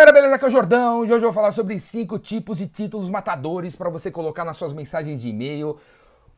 galera, beleza? Aqui é o Jordão e hoje eu vou falar sobre cinco tipos de títulos matadores para você colocar nas suas mensagens de e-mail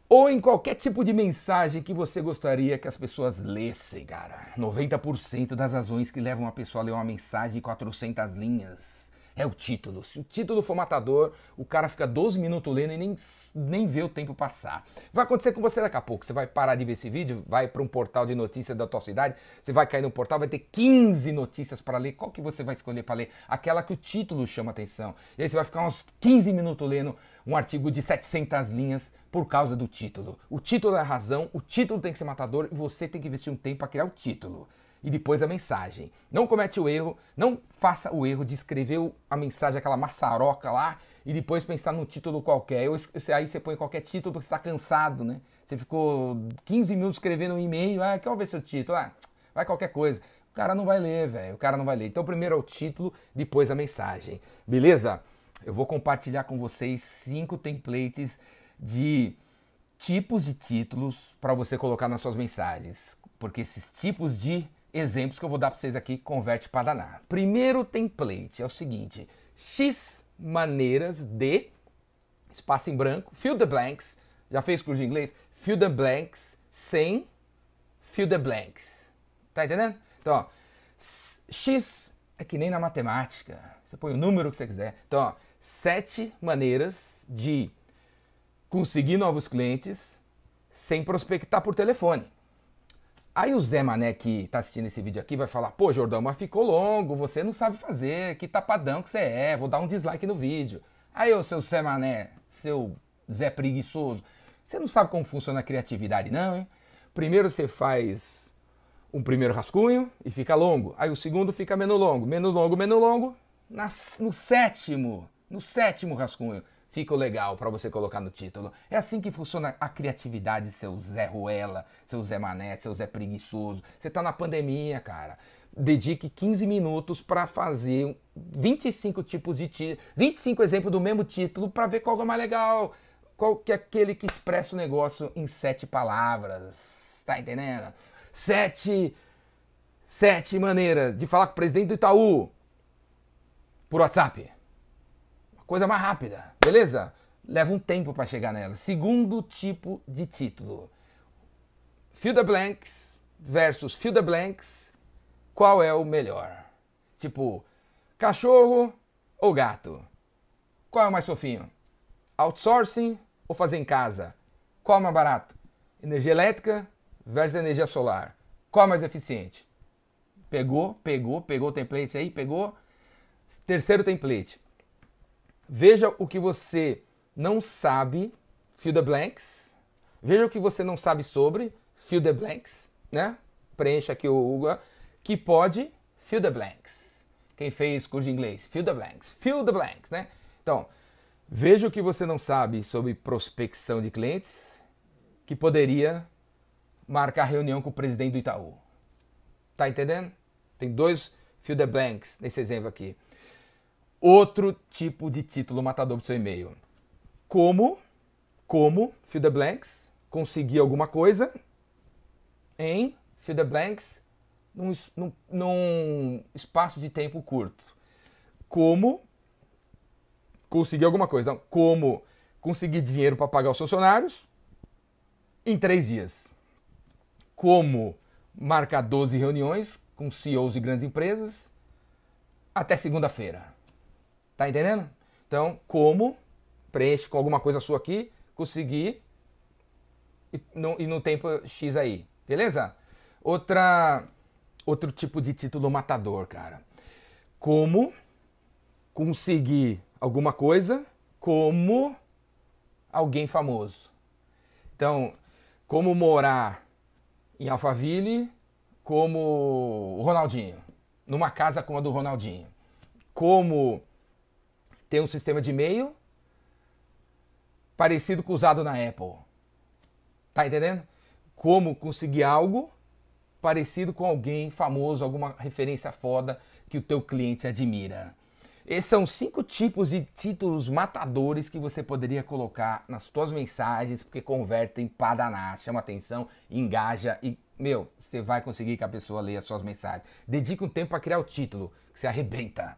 ou em qualquer tipo de mensagem que você gostaria que as pessoas lessem, cara. 90% das razões que levam a pessoa a ler uma mensagem de 400 linhas é o título. Se o título for matador, o cara fica 12 minutos lendo e nem, nem vê o tempo passar. Vai acontecer com você daqui a pouco. Você vai parar de ver esse vídeo, vai para um portal de notícias da tua cidade, você vai cair no portal, vai ter 15 notícias para ler. Qual que você vai escolher para ler? Aquela que o título chama atenção. E aí você vai ficar uns 15 minutos lendo um artigo de 700 linhas por causa do título. O título é a razão, o título tem que ser matador e você tem que investir um tempo para criar o título e depois a mensagem. Não comete o erro, não faça o erro de escrever a mensagem, aquela maçaroca lá, e depois pensar num título qualquer. Eu, aí você põe qualquer título porque você está cansado, né? Você ficou 15 minutos escrevendo um e-mail, ah, quer ver seu título? Ah, vai qualquer coisa. O cara não vai ler, velho. O cara não vai ler. Então, primeiro é o título, depois a mensagem. Beleza? Eu vou compartilhar com vocês cinco templates de tipos de títulos para você colocar nas suas mensagens. Porque esses tipos de exemplos que eu vou dar para vocês aqui, converte para danar. Primeiro template é o seguinte: X maneiras de espaço em branco, fill the blanks. Já fez curso de inglês? Fill the blanks sem fill the blanks. Tá entendendo? Então, ó, X é que nem na matemática. Você põe o número que você quiser. Então, ó, sete maneiras de conseguir novos clientes sem prospectar por telefone. Aí o Zé Mané que tá assistindo esse vídeo aqui vai falar: pô, Jordão, mas ficou longo, você não sabe fazer, que tapadão que você é, vou dar um dislike no vídeo. Aí, ô seu Zé Mané, seu Zé preguiçoso, você não sabe como funciona a criatividade, não, hein? Primeiro você faz um primeiro rascunho e fica longo. Aí o segundo fica menos longo, menos longo, menos longo. no sétimo, no sétimo rascunho, fica legal para você colocar no título. É assim que funciona a criatividade, seu Zé Ruela, seu Zé Mané, seu Zé Preguiçoso. Você tá na pandemia, cara. Dedique 15 minutos para fazer 25 tipos de título, 25 exemplos do mesmo título para ver qual é o mais legal. Qual que é aquele que expressa o negócio em sete palavras. Tá entendendo? Sete sete maneiras de falar com o presidente do Itaú por WhatsApp coisa mais rápida, beleza? Leva um tempo para chegar nela. Segundo tipo de título: Fill the blanks versus Fill the blanks. Qual é o melhor? Tipo, cachorro ou gato? Qual é o mais fofinho? Outsourcing ou fazer em casa? Qual é o mais barato? Energia elétrica versus energia solar. Qual é mais eficiente? Pegou, pegou, pegou o template aí, pegou. Terceiro template. Veja o que você não sabe, fill the blanks. Veja o que você não sabe sobre, fill the blanks, né? Preencha aqui o Hugo, que pode, fill the blanks. Quem fez curso de inglês, fill the blanks, fill the blanks, né? Então, veja o que você não sabe sobre prospecção de clientes, que poderia marcar reunião com o presidente do Itaú. Tá entendendo? Tem dois fill the blanks nesse exemplo aqui outro tipo de título matador para seu e-mail. Como, como, fill the blanks, conseguir alguma coisa em, fill the blanks, num, num, num espaço de tempo curto. Como conseguir alguma coisa. Então, como conseguir dinheiro para pagar os funcionários em três dias. Como marcar 12 reuniões com CEOs de grandes empresas até segunda-feira. Tá entendendo? Então, como preenche com alguma coisa sua aqui, conseguir e no, e no tempo X aí. Beleza? Outra, outro tipo de título matador, cara. Como conseguir alguma coisa como alguém famoso. Então, como morar em Alphaville como o Ronaldinho, numa casa como a do Ronaldinho. Como tem um sistema de e-mail parecido com o usado na Apple. Tá entendendo? Como conseguir algo parecido com alguém famoso, alguma referência foda que o teu cliente admira. Esses são cinco tipos de títulos matadores que você poderia colocar nas suas mensagens, porque convertem para danar, chama atenção, engaja e, meu, você vai conseguir que a pessoa leia suas mensagens. Dedica um tempo para criar o título, que você arrebenta.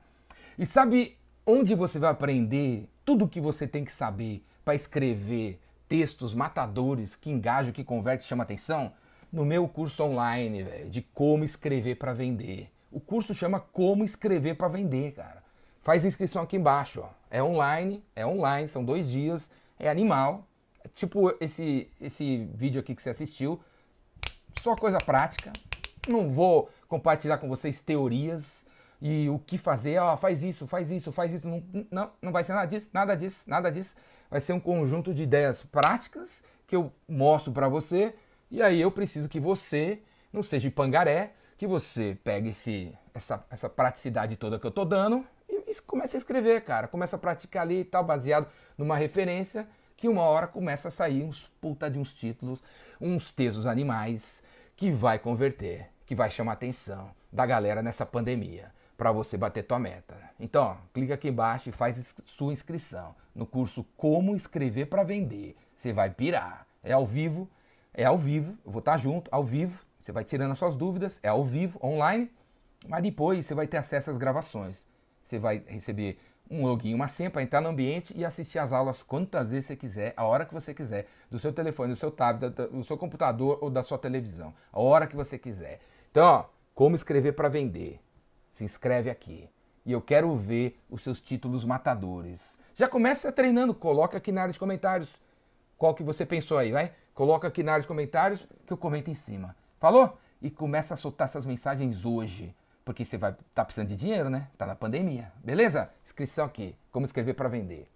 E sabe onde você vai aprender tudo o que você tem que saber para escrever textos matadores que engajam, que converte, chama atenção? No meu curso online, de como escrever para vender. O curso chama Como Escrever para Vender, cara. Faz inscrição aqui embaixo, ó. É online, é online, são dois dias, é animal. É tipo esse, esse vídeo aqui que você assistiu. Só coisa prática. Não vou compartilhar com vocês teorias e o que fazer. Ó, faz isso, faz isso, faz isso. Não, não, não vai ser nada disso, nada disso, nada disso. Vai ser um conjunto de ideias práticas que eu mostro para você. E aí eu preciso que você não seja pangaré, que você pegue esse, essa, essa praticidade toda que eu tô dando e, e comece a escrever, cara. Começa a praticar ali e tal, baseado numa referência que uma hora começa a sair uns puta de uns títulos, uns textos animais que vai converter, que vai chamar a atenção da galera nessa pandemia para você bater tua meta. Então, ó, clica aqui embaixo e faz sua inscrição no curso Como Escrever para Vender. Você vai pirar. É ao vivo, é ao vivo, eu vou estar junto, ao vivo. Você vai tirando as suas dúvidas, é ao vivo, online, mas depois você vai ter acesso às gravações. Você vai receber um login, uma senha para entrar no ambiente e assistir as aulas quantas vezes você quiser, a hora que você quiser, do seu telefone, do seu tablet, do seu computador ou da sua televisão, a hora que você quiser. Então, ó, como escrever para vender? Se inscreve aqui. E eu quero ver os seus títulos matadores. Já começa treinando, coloca aqui na área de comentários qual que você pensou aí, vai? Coloca aqui na área de comentários que eu comento em cima. Falou? E começa a soltar essas mensagens hoje. Porque você vai estar tá precisando de dinheiro, né? Tá na pandemia. Beleza? Inscrição aqui. Como escrever para vender.